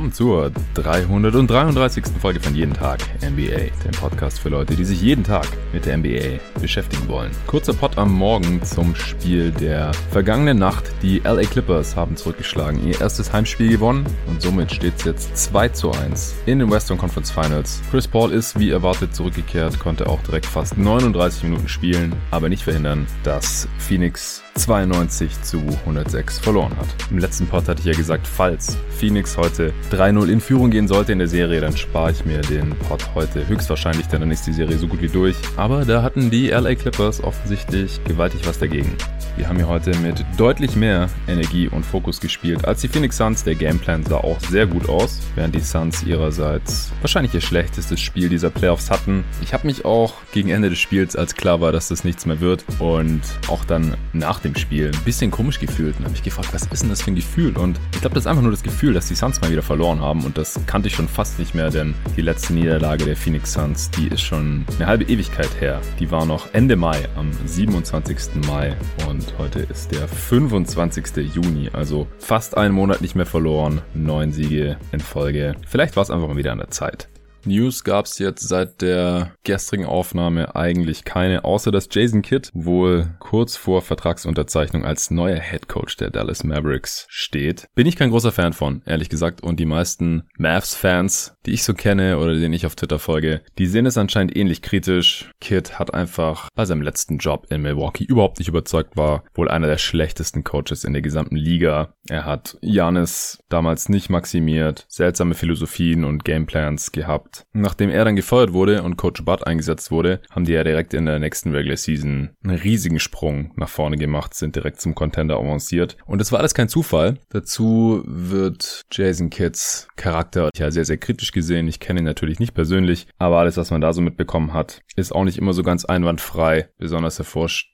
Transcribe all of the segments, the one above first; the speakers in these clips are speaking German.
willkommen zur 333. Folge von Jeden Tag NBA, dem Podcast für Leute, die sich jeden Tag mit der NBA beschäftigen wollen. Kurzer Pod am Morgen zum Spiel der vergangenen Nacht. Die LA Clippers haben zurückgeschlagen, ihr erstes Heimspiel gewonnen und somit steht es jetzt 2 zu 1 in den Western Conference Finals. Chris Paul ist wie erwartet zurückgekehrt, konnte auch direkt fast 39 Minuten spielen, aber nicht verhindern, dass Phoenix 92 zu 106 verloren hat. Im letzten Pod hatte ich ja gesagt, falls Phoenix heute 3-0 in Führung gehen sollte in der Serie, dann spare ich mir den Pod heute höchstwahrscheinlich, denn dann ist die Serie so gut wie durch. Aber da hatten die LA Clippers offensichtlich gewaltig was dagegen. Wir haben hier heute mit deutlich mehr Energie und Fokus gespielt als die Phoenix Suns. Der Gameplan sah auch sehr gut aus, während die Suns ihrerseits wahrscheinlich ihr schlechtestes Spiel dieser Playoffs hatten. Ich habe mich auch gegen Ende des Spiels, als klar war, dass das nichts mehr wird und auch dann nach dem Spiel ein bisschen komisch gefühlt und habe mich gefragt, was ist denn das für ein Gefühl? Und ich glaube, das ist einfach nur das Gefühl, dass die Suns mal wieder verloren haben und das kannte ich schon fast nicht mehr, denn die letzte Niederlage der Phoenix Suns, die ist schon eine halbe Ewigkeit her. Die war noch Ende Mai, am 27. Mai und heute ist der 25. Juni, also fast einen Monat nicht mehr verloren, neun Siege in Folge. Vielleicht war es einfach mal wieder an der Zeit. News gab es jetzt seit der gestrigen Aufnahme eigentlich keine, außer dass Jason Kidd wohl kurz vor Vertragsunterzeichnung als neuer Head Coach der Dallas Mavericks steht. Bin ich kein großer Fan von, ehrlich gesagt, und die meisten Mavs-Fans, die ich so kenne oder denen ich auf Twitter folge, die sehen es anscheinend ähnlich kritisch. Kidd hat einfach bei seinem letzten Job in Milwaukee überhaupt nicht überzeugt, war wohl einer der schlechtesten Coaches in der gesamten Liga. Er hat Janis damals nicht maximiert, seltsame Philosophien und Gameplans gehabt gehabt. Nachdem er dann gefeuert wurde und Coach Bud eingesetzt wurde, haben die ja direkt in der nächsten Regular Season einen riesigen Sprung nach vorne gemacht, sind direkt zum Contender avanciert. Und das war alles kein Zufall. Dazu wird Jason Kidds Charakter ja sehr, sehr kritisch gesehen. Ich kenne ihn natürlich nicht persönlich, aber alles, was man da so mitbekommen hat, ist auch nicht immer so ganz einwandfrei. Besonders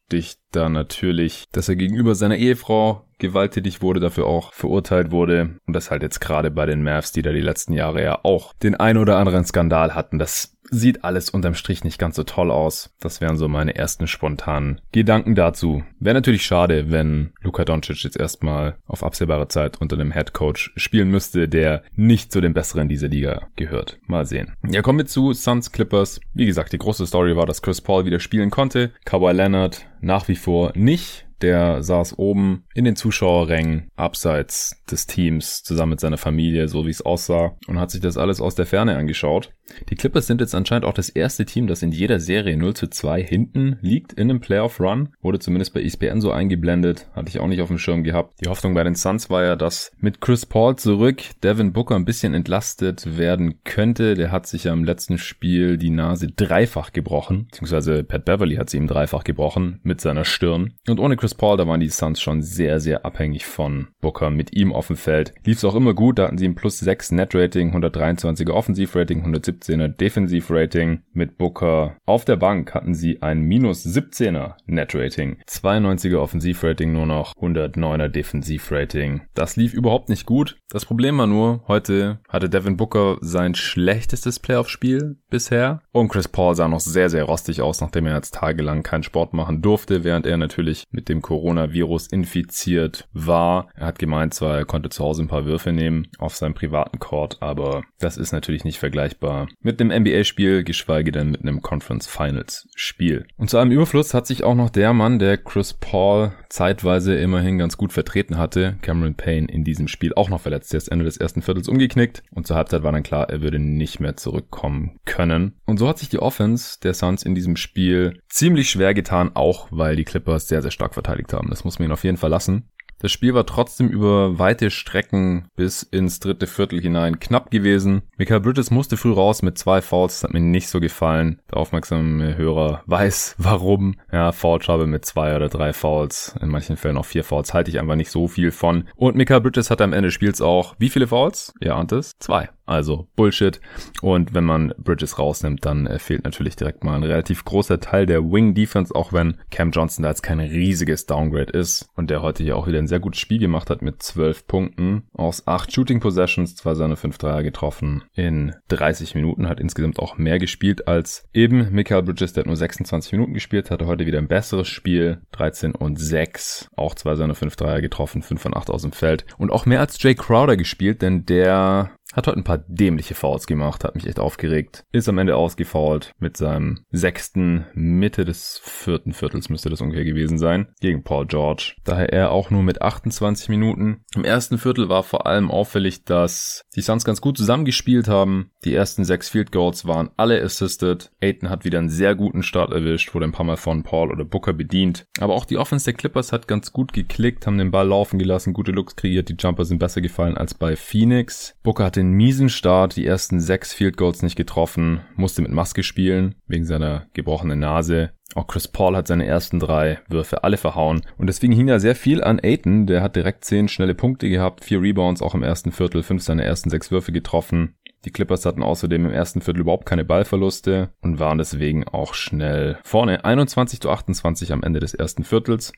hervorsticht da natürlich, dass er gegenüber seiner Ehefrau gewalttätig wurde, dafür auch verurteilt wurde. Und das halt jetzt gerade bei den Mavs, die da die letzten Jahre ja auch den ein oder anderen Skandal hatten. Das sieht alles unterm Strich nicht ganz so toll aus. Das wären so meine ersten spontanen Gedanken dazu. Wäre natürlich schade, wenn Luka Doncic jetzt erstmal auf absehbare Zeit unter einem Head Coach spielen müsste, der nicht zu den besseren dieser Liga gehört. Mal sehen. Ja, kommen wir zu Suns Clippers. Wie gesagt, die große Story war, dass Chris Paul wieder spielen konnte. Kawhi Leonard nach wie vor nicht der saß oben in den Zuschauerrängen abseits des Teams zusammen mit seiner Familie, so wie es aussah, und hat sich das alles aus der Ferne angeschaut. Die Clippers sind jetzt anscheinend auch das erste Team, das in jeder Serie 0 zu 2 hinten liegt in einem Playoff-Run. Wurde zumindest bei ESPN so eingeblendet. Hatte ich auch nicht auf dem Schirm gehabt. Die Hoffnung bei den Suns war ja, dass mit Chris Paul zurück Devin Booker ein bisschen entlastet werden könnte. Der hat sich ja im letzten Spiel die Nase dreifach gebrochen. Beziehungsweise Pat Beverly hat sie ihm dreifach gebrochen mit seiner Stirn. Und ohne Chris Paul, da waren die Suns schon sehr, sehr abhängig von Booker. Mit ihm auf dem Feld lief es auch immer gut. Da hatten sie ein plus 6 Net-Rating, 123er Offensiv-Rating, 117er Defensiv-Rating. Mit Booker auf der Bank hatten sie ein minus 17er Net-Rating, 92er Offensiv-Rating, nur noch 109er Defensiv-Rating. Das lief überhaupt nicht gut. Das Problem war nur, heute hatte Devin Booker sein schlechtestes Playoff-Spiel bisher. Und Chris Paul sah noch sehr, sehr rostig aus, nachdem er jetzt tagelang keinen Sport machen durfte, während er natürlich mit dem Coronavirus infiziert war. Er hat gemeint zwar, er konnte zu Hause ein paar Würfe nehmen auf seinem privaten Court, aber das ist natürlich nicht vergleichbar mit einem NBA-Spiel, geschweige denn mit einem Conference Finals Spiel. Und zu einem Überfluss hat sich auch noch der Mann, der Chris Paul zeitweise immerhin ganz gut vertreten hatte, Cameron Payne, in diesem Spiel auch noch verletzt. Er ist Ende des ersten Viertels umgeknickt und zur Halbzeit war dann klar, er würde nicht mehr zurückkommen können. Und so hat sich die Offense der Suns in diesem Spiel ziemlich schwer getan, auch weil die Clippers sehr, sehr stark verteidigt haben. Das muss man ihnen auf jeden Fall lassen. Das Spiel war trotzdem über weite Strecken bis ins dritte Viertel hinein knapp gewesen. Michael Bridges musste früh raus mit zwei Fouls, das hat mir nicht so gefallen. Der aufmerksame Hörer weiß warum. Ja, Foul mit zwei oder drei Fouls, in manchen Fällen auch vier Fouls, halte ich einfach nicht so viel von. Und Michael Bridges hat am Ende des Spiels auch, wie viele Fouls? Ihr ahnt es? Zwei. Also Bullshit. Und wenn man Bridges rausnimmt, dann äh, fehlt natürlich direkt mal ein relativ großer Teil der Wing Defense, auch wenn Cam Johnson da jetzt kein riesiges Downgrade ist und der heute hier auch wieder ein sehr gutes Spiel gemacht hat mit 12 Punkten aus 8 Shooting Possessions, zwei seine 5 Dreier getroffen in 30 Minuten, hat insgesamt auch mehr gespielt als eben Michael Bridges, der hat nur 26 Minuten gespielt, hatte heute wieder ein besseres Spiel, 13 und 6, auch zwei seine 5 Dreier getroffen, 5 von 8 aus dem Feld und auch mehr als Jay Crowder gespielt, denn der Hat heute ein paar dämliche Fouls gemacht, hat mich echt aufgeregt. Ist am Ende ausgefault mit seinem sechsten Mitte des vierten Viertels müsste das ungefähr gewesen sein, gegen Paul George. Daher er auch nur mit 28 Minuten. Im ersten Viertel war vor allem auffällig, dass die Suns ganz gut zusammengespielt haben. Die ersten sechs Field Goals waren alle assisted. Aiton hat wieder einen sehr guten Start erwischt, wurde ein paar Mal von Paul oder Booker bedient. Aber auch die Offense der Clippers hat ganz gut geklickt, haben den Ball laufen gelassen, gute Looks kreiert, die Jumper sind besser gefallen als bei Phoenix. Booker hatte einen miesen Start, die ersten sechs Field Goals nicht getroffen, musste mit Maske spielen, wegen seiner gebrochenen Nase. Auch Chris Paul hat seine ersten drei Würfe alle verhauen. Und deswegen hing da sehr viel an Aiton. Der hat direkt zehn schnelle Punkte gehabt, vier Rebounds auch im ersten Viertel, fünf seiner ersten sechs Würfe getroffen. Die Clippers hatten außerdem im ersten Viertel überhaupt keine Ballverluste und waren deswegen auch schnell vorne. 21 zu 28 am Ende des ersten Viertels.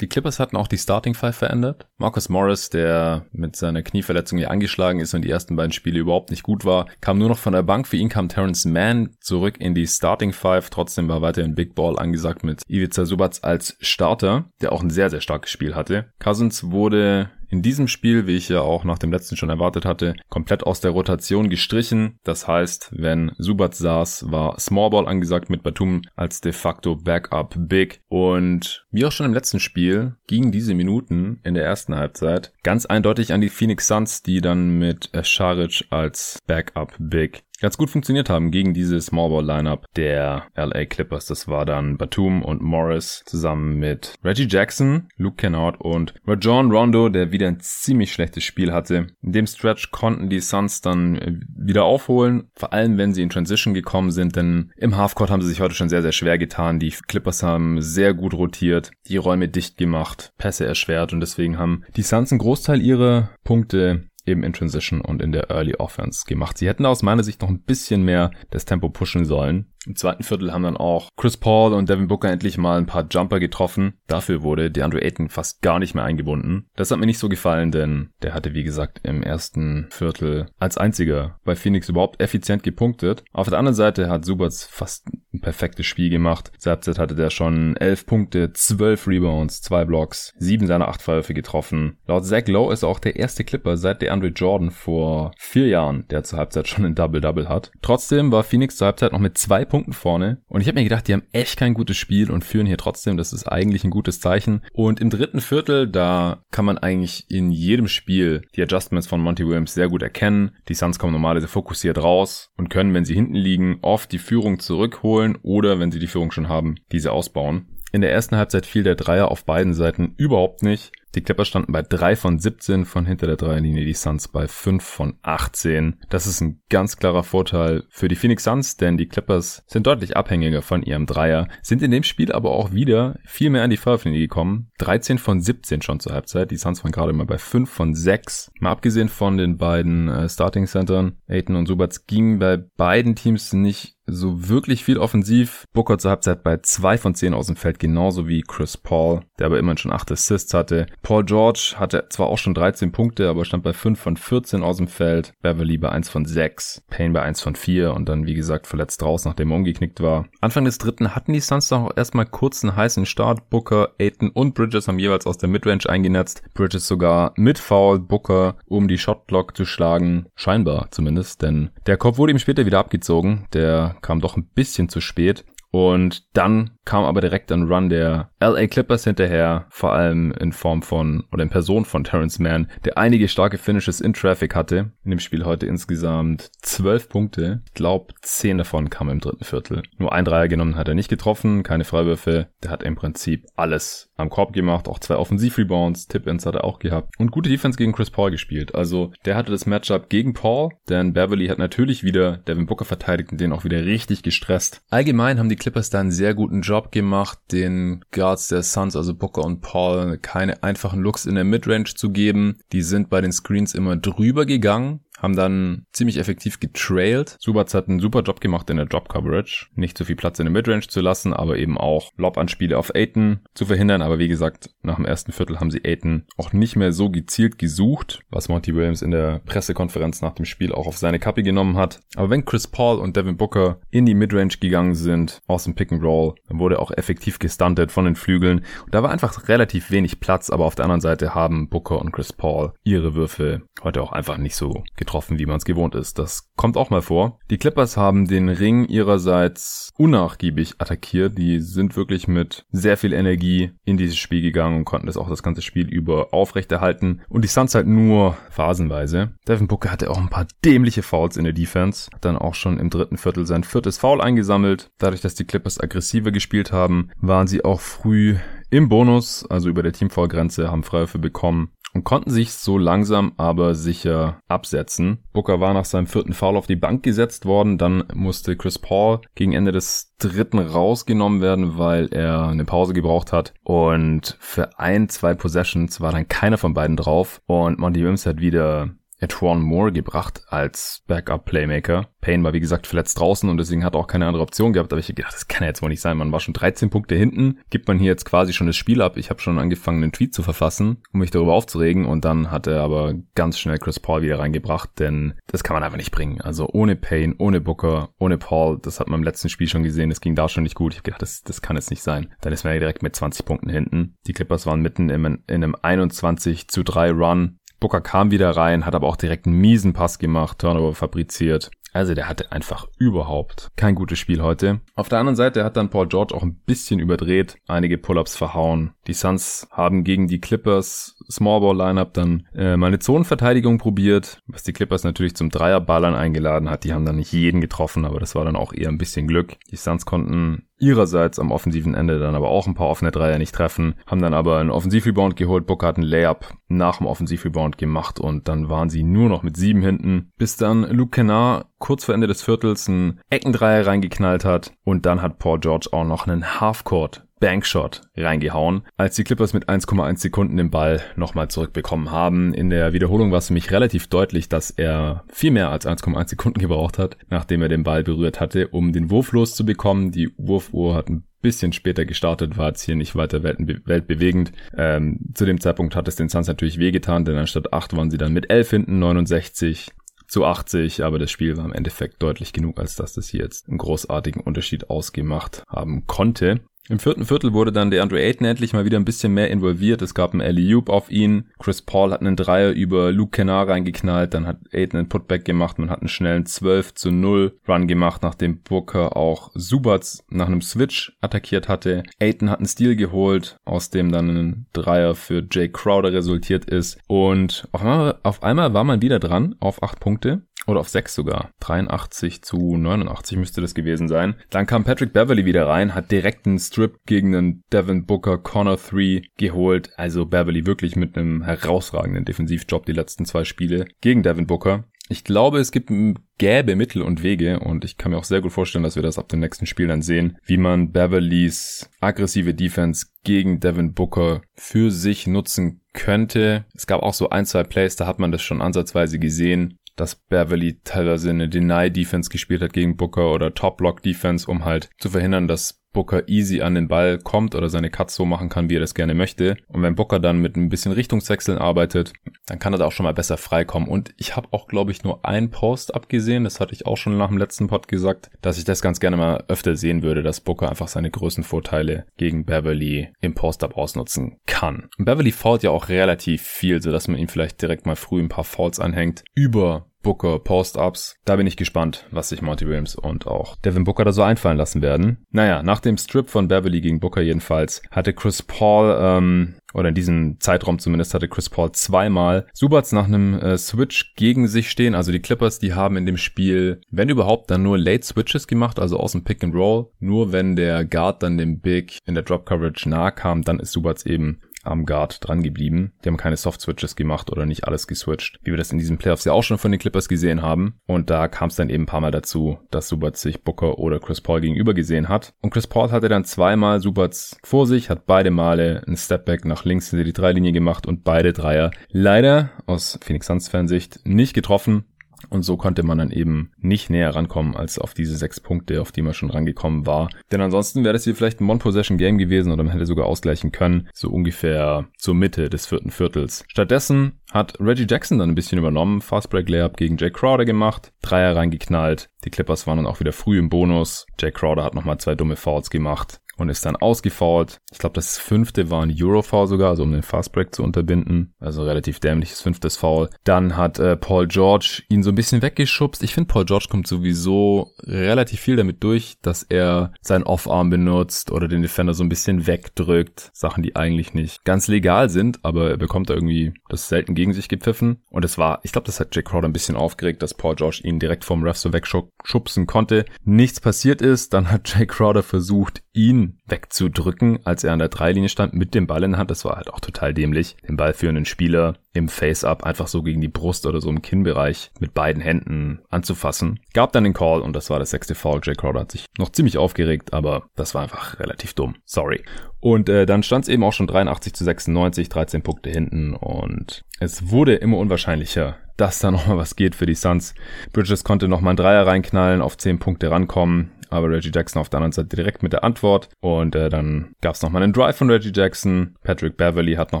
Die Clippers hatten auch die Starting Five verändert. Marcus Morris, der mit seiner Knieverletzung hier angeschlagen ist und die ersten beiden Spiele überhaupt nicht gut war, kam nur noch von der Bank. Für ihn kam Terrence Mann zurück in die Starting Five. Trotzdem war weiterhin Big Ball angesagt mit Ivica Subac als Starter, der auch ein sehr, sehr starkes Spiel hatte. Cousins wurde in diesem Spiel, wie ich ja auch nach dem letzten schon erwartet hatte, komplett aus der Rotation gestrichen. Das heißt, wenn Subat saß, war Smallball angesagt mit Batum als de facto Backup Big. Und wie auch schon im letzten Spiel gingen diese Minuten in der ersten Halbzeit ganz eindeutig an die Phoenix Suns, die dann mit Scharic als Backup Big ganz gut funktioniert haben gegen diese Smallball-Lineup der LA Clippers. Das war dann Batum und Morris zusammen mit Reggie Jackson, Luke Kennard und Rajon Rondo, der wieder ein ziemlich schlechtes Spiel hatte. In dem Stretch konnten die Suns dann wieder aufholen, vor allem wenn sie in Transition gekommen sind, denn im Halfcourt haben sie sich heute schon sehr, sehr schwer getan. Die Clippers haben sehr gut rotiert, die Räume dicht gemacht, Pässe erschwert und deswegen haben die Suns einen Großteil ihrer Punkte eben in Transition und in der Early Offense gemacht. Sie hätten aus meiner Sicht noch ein bisschen mehr das Tempo pushen sollen. Im zweiten Viertel haben dann auch Chris Paul und Devin Booker endlich mal ein paar Jumper getroffen. Dafür wurde DeAndre Ayton fast gar nicht mehr eingebunden. Das hat mir nicht so gefallen, denn der hatte, wie gesagt, im ersten Viertel als einziger bei Phoenix überhaupt effizient gepunktet. Auf der anderen Seite hat Subats fast ein perfektes Spiel gemacht. Zur Halbzeit hatte der schon elf Punkte, zwölf Rebounds, zwei Blocks, sieben seiner acht Würfe getroffen. Laut Zach Lowe ist er auch der erste Clipper seit DeAndre Jordan vor vier Jahren, der zur Halbzeit schon ein Double-Double hat. Trotzdem war Phoenix zur Halbzeit noch mit zwei Punkten vorne. Und ich habe mir gedacht, die haben echt kein gutes Spiel und führen hier trotzdem. Das ist eigentlich ein gutes Zeichen. Und im dritten Viertel, da kann man eigentlich in jedem Spiel die Adjustments von Monty Williams sehr gut erkennen. Die Suns kommen normalerweise fokussiert raus und können, wenn sie hinten liegen, oft die Führung zurückholen oder, wenn sie die Führung schon haben, diese ausbauen. In der ersten Halbzeit fiel der Dreier auf beiden Seiten überhaupt nicht. Die Clippers standen bei 3 von 17 von hinter der Dreierlinie, die Suns bei 5 von 18. Das ist ein ganz klarer Vorteil für die Phoenix Suns, denn die Clippers sind deutlich abhängiger von ihrem Dreier, sind in dem Spiel aber auch wieder viel mehr an die Freiwurflinie gekommen. 13 von 17 schon zur Halbzeit. Die Suns waren gerade mal bei 5 von 6. Mal abgesehen von den beiden äh, Starting Centern, Aiton und Subats, ging bei beiden Teams nicht so wirklich viel offensiv. Booker zur Halbzeit bei 2 von 10 aus dem Feld, genauso wie Chris Paul, der aber immerhin schon 8 Assists hatte. Paul George hatte zwar auch schon 13 Punkte, aber stand bei 5 von 14 aus dem Feld. Beverly bei 1 von 6, Payne bei 1 von 4 und dann, wie gesagt, verletzt raus, nachdem er umgeknickt war. Anfang des dritten hatten die Suns doch auch erstmal kurz einen heißen Start. Booker, Aiton und Bridges haben jeweils aus der Midrange eingenetzt. Bridges sogar mit Foul, Booker, um die Shotblock zu schlagen. Scheinbar zumindest, denn der Kopf wurde ihm später wieder abgezogen. Der kam doch ein bisschen zu spät. Und dann kam aber direkt ein Run der LA Clippers hinterher, vor allem in Form von oder in Person von Terrence Mann, der einige starke Finishes in Traffic hatte. In dem Spiel heute insgesamt zwölf Punkte. Ich glaube, zehn davon kamen im dritten Viertel. Nur ein Dreier genommen hat er nicht getroffen, keine Freiwürfe. Der hat im Prinzip alles am Korb gemacht, auch zwei Offensiv-Rebounds, Tip-Ins hat er auch gehabt und gute Defense gegen Chris Paul gespielt. Also der hatte das Matchup gegen Paul, denn Beverly hat natürlich wieder Devin Booker verteidigt und den auch wieder richtig gestresst. Allgemein haben die Clippers da einen sehr guten Job gemacht, den Guards der Suns, also Booker und Paul, keine einfachen Looks in der Midrange zu geben. Die sind bei den Screens immer drüber gegangen haben dann ziemlich effektiv getrailt. Subats hat einen super Job gemacht in der Drop Coverage. Nicht zu viel Platz in der Midrange zu lassen, aber eben auch Lob-Anspiele auf Aiton zu verhindern. Aber wie gesagt, nach dem ersten Viertel haben sie Aiton auch nicht mehr so gezielt gesucht, was Monty Williams in der Pressekonferenz nach dem Spiel auch auf seine Kappe genommen hat. Aber wenn Chris Paul und Devin Booker in die Midrange gegangen sind, aus dem Pick and Roll, dann wurde auch effektiv gestuntet von den Flügeln. Und da war einfach relativ wenig Platz, aber auf der anderen Seite haben Booker und Chris Paul ihre Würfe heute auch einfach nicht so getroffen getroffen, wie man es gewohnt ist. Das kommt auch mal vor. Die Clippers haben den Ring ihrerseits unnachgiebig attackiert. Die sind wirklich mit sehr viel Energie in dieses Spiel gegangen und konnten das auch das ganze Spiel über aufrechterhalten. Und die Suns halt nur phasenweise. Devin Booker hatte auch ein paar dämliche Fouls in der Defense. Hat dann auch schon im dritten Viertel sein viertes Foul eingesammelt. Dadurch, dass die Clippers aggressiver gespielt haben, waren sie auch früh im Bonus, also über der Teamfoul-Grenze, haben Freiwürfe bekommen und konnten sich so langsam aber sicher absetzen. Booker war nach seinem vierten Foul auf die Bank gesetzt worden, dann musste Chris Paul gegen Ende des dritten rausgenommen werden, weil er eine Pause gebraucht hat. Und für ein, zwei Possessions war dann keiner von beiden drauf. Und Monty Williams hat wieder Etwan Moore gebracht als Backup-Playmaker. Payne war wie gesagt verletzt draußen und deswegen hat er auch keine andere Option gehabt. Aber ich gedacht, das kann ja jetzt wohl nicht sein. Man war schon 13 Punkte hinten. Gibt man hier jetzt quasi schon das Spiel ab. Ich habe schon angefangen, einen Tweet zu verfassen, um mich darüber aufzuregen. Und dann hat er aber ganz schnell Chris Paul wieder reingebracht, denn das kann man einfach nicht bringen. Also ohne Payne, ohne Booker, ohne Paul, das hat man im letzten Spiel schon gesehen. Das ging da schon nicht gut. Ich habe gedacht, das, das kann jetzt nicht sein. Dann ist man ja direkt mit 20 Punkten hinten. Die Clippers waren mitten in einem 21 zu 3 Run Booker kam wieder rein, hat aber auch direkt einen miesen Pass gemacht, Turnover fabriziert. Also der hatte einfach überhaupt kein gutes Spiel heute. Auf der anderen Seite hat dann Paul George auch ein bisschen überdreht, einige Pull-ups verhauen. Die Suns haben gegen die Clippers Smallball Lineup dann äh, mal eine Zonenverteidigung probiert, was die Clippers natürlich zum Dreierballern eingeladen hat. Die haben dann nicht jeden getroffen, aber das war dann auch eher ein bisschen Glück. Die Suns konnten ihrerseits am offensiven Ende dann aber auch ein paar offene Dreier nicht treffen, haben dann aber einen Offensivrebound geholt. Booker hat einen Layup nach dem Offensivrebound gemacht und dann waren sie nur noch mit sieben hinten, bis dann Luke Kennard kurz vor Ende des Viertels einen Eckendreier reingeknallt hat und dann hat Paul George auch noch einen Halfcourt Bankshot reingehauen, als die Clippers mit 1,1 Sekunden den Ball nochmal zurückbekommen haben. In der Wiederholung war es für mich relativ deutlich, dass er viel mehr als 1,1 Sekunden gebraucht hat, nachdem er den Ball berührt hatte, um den Wurf loszubekommen. Die Wurfuhr hat ein bisschen später gestartet, war jetzt hier nicht weiter weltbewegend. Ähm, zu dem Zeitpunkt hat es den Suns natürlich wehgetan, denn anstatt 8 waren sie dann mit 11 hinten, 69 zu 80, aber das Spiel war im Endeffekt deutlich genug, als dass das hier jetzt einen großartigen Unterschied ausgemacht haben konnte. Im vierten Viertel wurde dann der Andre Ayton endlich mal wieder ein bisschen mehr involviert. Es gab einen alley auf ihn. Chris Paul hat einen Dreier über Luke Kennard reingeknallt. Dann hat Ayton einen Putback gemacht. Man hat einen schnellen 12 zu 0 Run gemacht, nachdem Booker auch Subats nach einem Switch attackiert hatte. Ayton hat einen Steal geholt, aus dem dann ein Dreier für Jay Crowder resultiert ist. Und auf einmal, auf einmal war man wieder dran auf acht Punkte. Oder auf 6 sogar. 83 zu 89 müsste das gewesen sein. Dann kam Patrick Beverly wieder rein, hat direkt einen Strip gegen einen Devin Booker Corner 3 geholt. Also Beverly wirklich mit einem herausragenden Defensivjob die letzten zwei Spiele gegen Devin Booker. Ich glaube, es gibt gäbe Mittel und Wege und ich kann mir auch sehr gut vorstellen, dass wir das ab dem nächsten Spiel dann sehen, wie man Beverlys aggressive Defense gegen Devin Booker für sich nutzen könnte. Es gab auch so ein, zwei Plays, da hat man das schon ansatzweise gesehen, dass Beverly teilweise eine Deny-Defense gespielt hat gegen Booker oder Top-Block-Defense, um halt zu verhindern, dass Booker easy an den Ball kommt oder seine Cuts so machen kann, wie er das gerne möchte. Und wenn Booker dann mit ein bisschen Richtungswechseln arbeitet, dann kann er da auch schon mal besser freikommen. Und ich habe auch, glaube ich, nur einen Post abgesehen. Das hatte ich auch schon nach dem letzten Pod gesagt, dass ich das ganz gerne mal öfter sehen würde, dass Booker einfach seine Größenvorteile gegen Beverly im Post-Up ausnutzen kann. Beverly fault ja auch relativ viel, sodass man ihm vielleicht direkt mal früh ein paar Fouls anhängt. Über Booker Post-Ups. Da bin ich gespannt, was sich Monty Williams und auch Devin Booker da so einfallen lassen werden. Naja, nach dem Strip von Beverly gegen Booker jedenfalls hatte Chris Paul, ähm, oder in diesem Zeitraum zumindest hatte Chris Paul zweimal Subats nach einem äh, Switch gegen sich stehen. Also die Clippers, die haben in dem Spiel, wenn überhaupt, dann nur Late Switches gemacht, also aus dem Pick and Roll. Nur wenn der Guard dann dem Big in der Drop Coverage nahe kam, dann ist Subats eben am Guard dran geblieben. Die haben keine Soft-Switches gemacht oder nicht alles geswitcht, wie wir das in diesen Playoffs ja auch schon von den Clippers gesehen haben. Und da kam es dann eben ein paar Mal dazu, dass Subac sich Booker oder Chris Paul gegenüber gesehen hat. Und Chris Paul hatte dann zweimal Subac vor sich, hat beide Male einen Stepback nach links hinter die Dreilinie gemacht und beide Dreier leider aus Phoenix Suns Fernsicht nicht getroffen. Und so konnte man dann eben nicht näher rankommen als auf diese sechs Punkte, auf die man schon rangekommen war. Denn ansonsten wäre das hier vielleicht ein One-Possession-Game gewesen oder man hätte sogar ausgleichen können, so ungefähr zur Mitte des vierten Viertels. Stattdessen hat Reggie Jackson dann ein bisschen übernommen, Fastbreak Layup gegen Jay Crowder gemacht, Dreier reingeknallt. Die Clippers waren dann auch wieder früh im Bonus. Jay Crowder hat nochmal zwei dumme Fouls gemacht und ist dann ausgefault. Ich glaube, das fünfte war ein Eurofoul sogar, also um den Fastbreak zu unterbinden. Also relativ dämliches fünftes Foul. Dann hat äh, Paul George ihn so ein bisschen weggeschubst. Ich finde, Paul George kommt sowieso relativ viel damit durch, dass er seinen Off-Arm benutzt oder den Defender so ein bisschen wegdrückt. Sachen, die eigentlich nicht ganz legal sind, aber er bekommt da irgendwie das selten gegen sich gepfiffen. Und es war, ich glaube, das hat Jack Crowder ein bisschen aufgeregt, dass Paul George ihn direkt vom Ref so wegschubsen konnte. Nichts passiert ist. Dann hat Jack Crowder versucht, ihn wegzudrücken, als er an der Dreilinie stand mit dem Ball in der Hand. Das war halt auch total dämlich. Den Ball für einen Spieler im Face-Up einfach so gegen die Brust oder so im Kinnbereich mit beiden Händen anzufassen. Gab dann den Call und das war das sechste Foul. Jay Crowder hat sich noch ziemlich aufgeregt, aber das war einfach relativ dumm. Sorry. Und äh, dann stand es eben auch schon 83 zu 96, 13 Punkte hinten und es wurde immer unwahrscheinlicher, dass da nochmal was geht für die Suns. Bridges konnte nochmal einen Dreier reinknallen, auf 10 Punkte rankommen aber Reggie Jackson auf der anderen Seite direkt mit der Antwort. Und äh, dann gab es nochmal einen Drive von Reggie Jackson. Patrick Beverly hat noch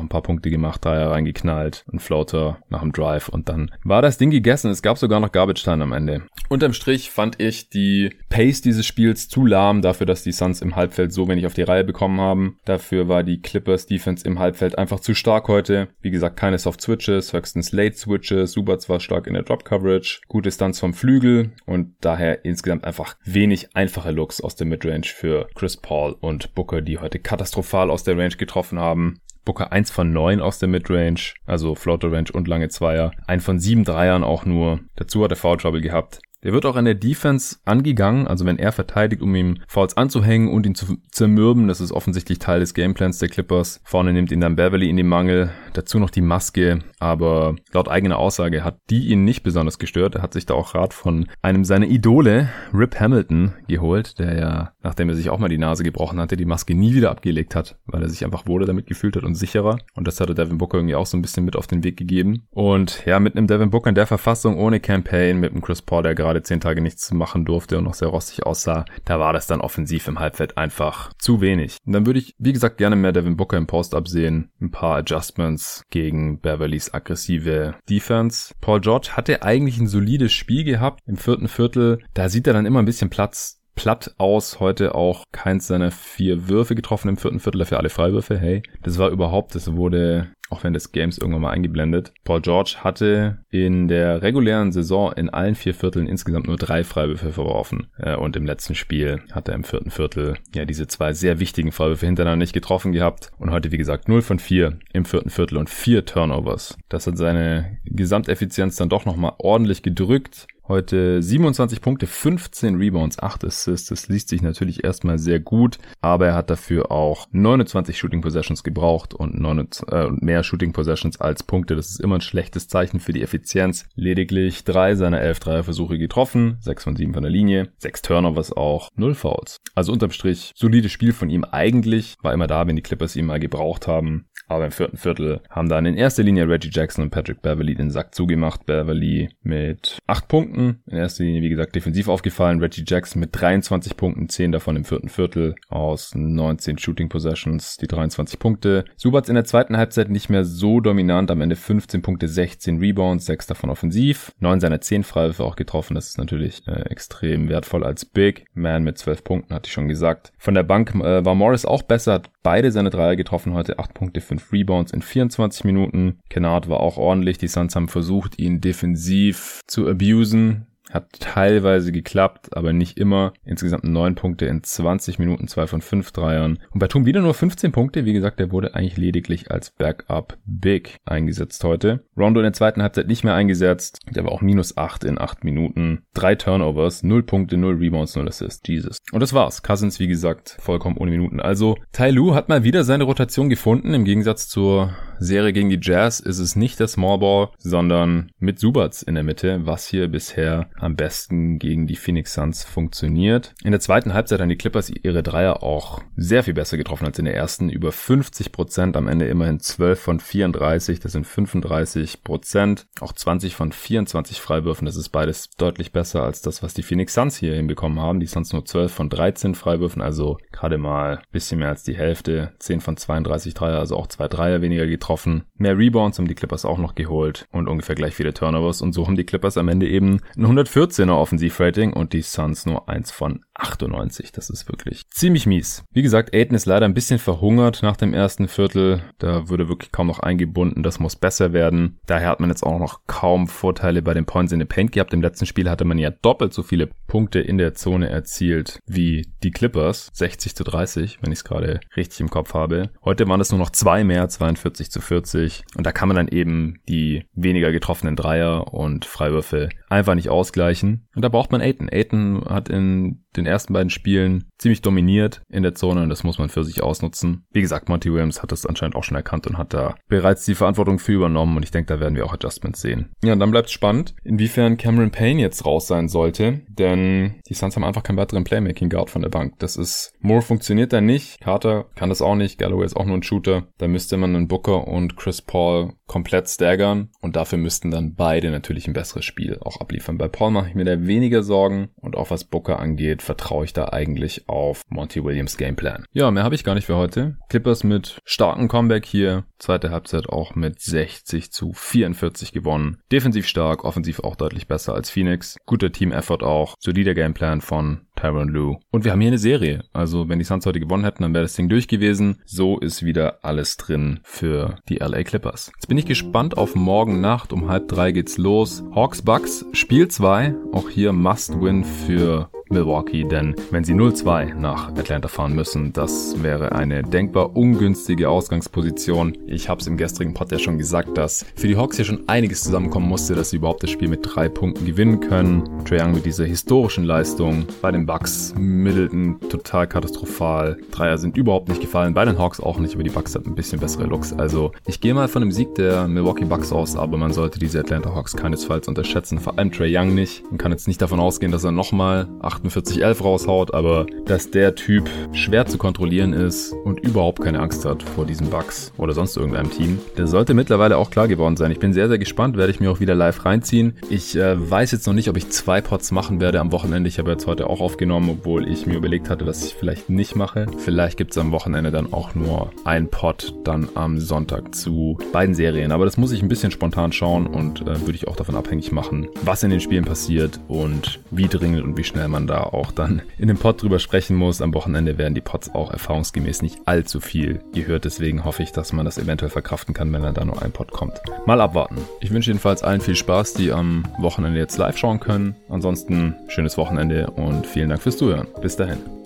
ein paar Punkte gemacht, Dreier reingeknallt, ein Floater nach dem Drive und dann war das Ding gegessen. Es gab sogar noch Garbage Time am Ende. Unterm Strich fand ich die Pace dieses Spiels zu lahm dafür, dass die Suns im Halbfeld so wenig auf die Reihe bekommen haben. Dafür war die Clippers Defense im Halbfeld einfach zu stark heute. Wie gesagt, keine Soft Switches, höchstens Late Switches. Subats war stark in der Drop Coverage, gute Stunts vom Flügel und daher insgesamt einfach wenig einfache Looks aus der Midrange für Chris Paul und Booker, die heute katastrophal aus der Range getroffen haben. Booker 1 von 9 aus der Midrange, also Floater Range und lange Zweier. Ein von 7 Dreiern auch nur. Dazu hat er Foul Trouble gehabt. Der wird auch an der Defense angegangen, also wenn er verteidigt, um ihm Fouls anzuhängen und ihn zu zermürben, das ist offensichtlich Teil des Gameplans der Clippers. Vorne nimmt ihn dann Beverly in den Mangel, dazu noch die Maske, aber laut eigener Aussage hat die ihn nicht besonders gestört. Er hat sich da auch Rat von einem seiner Idole, Rip Hamilton, geholt, der ja, nachdem er sich auch mal die Nase gebrochen hatte, die Maske nie wieder abgelegt hat, weil er sich einfach wohler damit gefühlt hat und sicherer. Und das hatte Devin Booker irgendwie auch so ein bisschen mit auf den Weg gegeben. Und ja, mit einem Devin Booker in der Verfassung, ohne Campaign, mit einem Chris Paul, der gerade zehn Tage nichts machen durfte und noch sehr rostig aussah, da war das dann offensiv im Halbfeld einfach zu wenig. Und dann würde ich, wie gesagt, gerne mehr Devin Booker im Post absehen. Ein paar Adjustments gegen Beverlys aggressive Defense. Paul George hatte eigentlich ein solides Spiel gehabt im vierten Viertel. Da sieht er dann immer ein bisschen Platz platt aus. Heute auch keins seiner vier Würfe getroffen im vierten Viertel, dafür alle Freiwürfe. Hey, das war überhaupt, das wurde auch wenn des Games irgendwann mal eingeblendet. Paul George hatte in der regulären Saison in allen vier Vierteln insgesamt nur drei Freiwürfe verworfen. Äh, und im letzten Spiel hat er im vierten Viertel ja diese zwei sehr wichtigen Freiwürfe hintereinander nicht getroffen gehabt. Und heute, wie gesagt, 0 von 4 im vierten Viertel und vier Turnovers. Das hat seine Gesamteffizienz dann doch nochmal ordentlich gedrückt. Heute 27 Punkte, 15 Rebounds, 8 Assists. Das liest sich natürlich erstmal sehr gut, aber er hat dafür auch 29 Shooting Possessions gebraucht und 29, äh, mehr Shooting Possessions als Punkte. Das ist immer ein schlechtes Zeichen für die Effizienz. Lediglich drei seiner elf Dreierversuche getroffen, 6 von 7 von der Linie, 6 Turnovers auch, 0 Fouls. Also unterm Strich solides Spiel von ihm eigentlich, war immer da, wenn die Clippers ihn mal gebraucht haben. Aber im vierten Viertel haben dann in erster Linie Reggie Jackson und Patrick Beverly den Sack zugemacht. Beverly mit 8 Punkten. In erster Linie, wie gesagt, defensiv aufgefallen. Reggie Jackson mit 23 Punkten, 10 davon im vierten Viertel aus 19 Shooting Possessions, die 23 Punkte. Subats in der zweiten Halbzeit nicht mehr so dominant. Am Ende 15 Punkte, 16 Rebounds, 6 davon offensiv. 9 seiner 10 Freiwürfe auch getroffen. Das ist natürlich äh, extrem wertvoll als Big Man mit 12 Punkten, hatte ich schon gesagt. Von der Bank äh, war Morris auch besser, hat beide seine Dreier getroffen heute. 8 Punkte, 5 5 Rebounds in 24 Minuten. Kennard war auch ordentlich. Die Suns haben versucht, ihn defensiv zu abusen. Hat teilweise geklappt, aber nicht immer. Insgesamt neun Punkte in 20 Minuten, zwei von fünf Dreiern. Und bei Tum wieder nur 15 Punkte. Wie gesagt, der wurde eigentlich lediglich als Backup Big eingesetzt heute. Rondo in der zweiten Halbzeit nicht mehr eingesetzt. Der war auch minus acht in acht Minuten. Drei Turnovers, null Punkte, null Rebounds, null Assists. Jesus. Und das war's. Cousins, wie gesagt, vollkommen ohne Minuten. Also, Tai Lu hat mal wieder seine Rotation gefunden. Im Gegensatz zur Serie gegen die Jazz ist es nicht der Small Ball, sondern mit Subats in der Mitte, was hier bisher am besten gegen die Phoenix Suns funktioniert. In der zweiten Halbzeit haben die Clippers ihre Dreier auch sehr viel besser getroffen als in der ersten. Über 50 Prozent, am Ende immerhin 12 von 34, das sind 35 Prozent. Auch 20 von 24 Freiwürfen, das ist beides deutlich besser als das, was die Phoenix Suns hier hinbekommen haben. Die Suns nur 12 von 13 Freiwürfen, also gerade mal bisschen mehr als die Hälfte. 10 von 32 Dreier, also auch zwei Dreier weniger getroffen. Mehr Rebounds haben die Clippers auch noch geholt und ungefähr gleich viele Turnovers und so haben die Clippers am Er eben ein 114er Offensivrating und die Suns nur eins von 98. Das ist wirklich ziemlich mies. Wie gesagt, Aiden ist leider ein bisschen verhungert nach dem ersten Viertel. Da würde wirklich kaum noch eingebunden. Das muss besser werden. Daher hat man jetzt auch noch kaum Vorteile bei den Points in the Paint gehabt. Im letzten Spiel hatte man ja doppelt so viele Punkte in der Zone erzielt wie die Clippers. 60 zu 30, wenn ich es gerade richtig im Kopf habe. Heute waren es nur noch zwei mehr, 42 zu 40. Und da kann man dann eben die weniger getroffenen Dreier und Freiwürfe einfach nicht ausgleichen. Und da braucht man Aiton. Aiton hat in den ersten beiden Spielen ziemlich dominiert in der Zone und das muss man für sich ausnutzen. Wie gesagt, Monty Williams hat das anscheinend auch schon erkannt und hat da bereits die Verantwortung für übernommen und ich denke, da werden wir auch Adjustments sehen. Ja, und dann bleibt spannend, inwiefern Cameron Payne jetzt raus sein sollte, denn die Suns haben einfach keinen weiteren Playmaking Guard von der Bank. Das ist, Moore funktioniert da nicht, Carter kann das auch nicht, Galloway ist auch nur ein Shooter. Da müsste man einen Booker und Chris Paul komplett staggern und dafür müssten dann beide natürlich ein besseres Spiel auch abliefern. Bei Paul mache ich mir da weniger Sorgen und auch was Booker angeht, vertraue ich da eigentlich auf Monty Williams Gameplan. Ja, mehr habe ich gar nicht für heute. Clippers mit starkem Comeback hier. Zweite Halbzeit auch mit 60 zu 44 gewonnen. Defensiv stark, offensiv auch deutlich besser als Phoenix. Guter Team-Effort auch. Solider Gameplan von Tyron Lue. Und wir haben hier eine Serie. Also wenn die Suns heute gewonnen hätten, dann wäre das Ding durch gewesen. So ist wieder alles drin für die LA Clippers. Jetzt bin ich gespannt auf morgen Nacht. Um halb drei geht's los. Hawks Bucks Spiel 2. Auch hier Must Win für Milwaukee, denn wenn sie 0-2 nach Atlanta fahren müssen, das wäre eine denkbar ungünstige Ausgangsposition. Ich habe es im gestrigen Pod ja schon gesagt, dass für die Hawks hier schon einiges zusammenkommen musste, dass sie überhaupt das Spiel mit drei Punkten gewinnen können. Trae Young mit dieser historischen Leistung. Bei den Bucks Middleton total katastrophal. Dreier sind überhaupt nicht gefallen. Bei den Hawks auch nicht, aber die Bucks hatten ein bisschen bessere Looks. Also ich gehe mal von dem Sieg der Milwaukee Bucks aus, aber man sollte diese Atlanta Hawks keinesfalls unterschätzen. Vor allem Trae Young nicht. Man kann jetzt nicht davon ausgehen, dass er nochmal 48-11 raushaut, aber dass der Typ schwer zu kontrollieren ist und überhaupt keine Angst hat vor diesen Bugs oder sonst irgendeinem Team, der sollte mittlerweile auch klar geworden sein. Ich bin sehr, sehr gespannt, werde ich mir auch wieder live reinziehen. Ich äh, weiß jetzt noch nicht, ob ich zwei Pots machen werde am Wochenende. Ich habe jetzt heute auch aufgenommen, obwohl ich mir überlegt hatte, dass ich vielleicht nicht mache. Vielleicht gibt es am Wochenende dann auch nur ein Pot dann am Sonntag zu beiden Serien. Aber das muss ich ein bisschen spontan schauen und äh, würde ich auch davon abhängig machen, was in den Spielen passiert und wie dringend und wie schnell man da auch dann in dem Pod drüber sprechen muss. Am Wochenende werden die Pods auch erfahrungsgemäß nicht allzu viel gehört. Deswegen hoffe ich, dass man das eventuell verkraften kann, wenn dann da nur ein Pod kommt. Mal abwarten. Ich wünsche jedenfalls allen viel Spaß, die am Wochenende jetzt live schauen können. Ansonsten schönes Wochenende und vielen Dank fürs Zuhören. Bis dahin.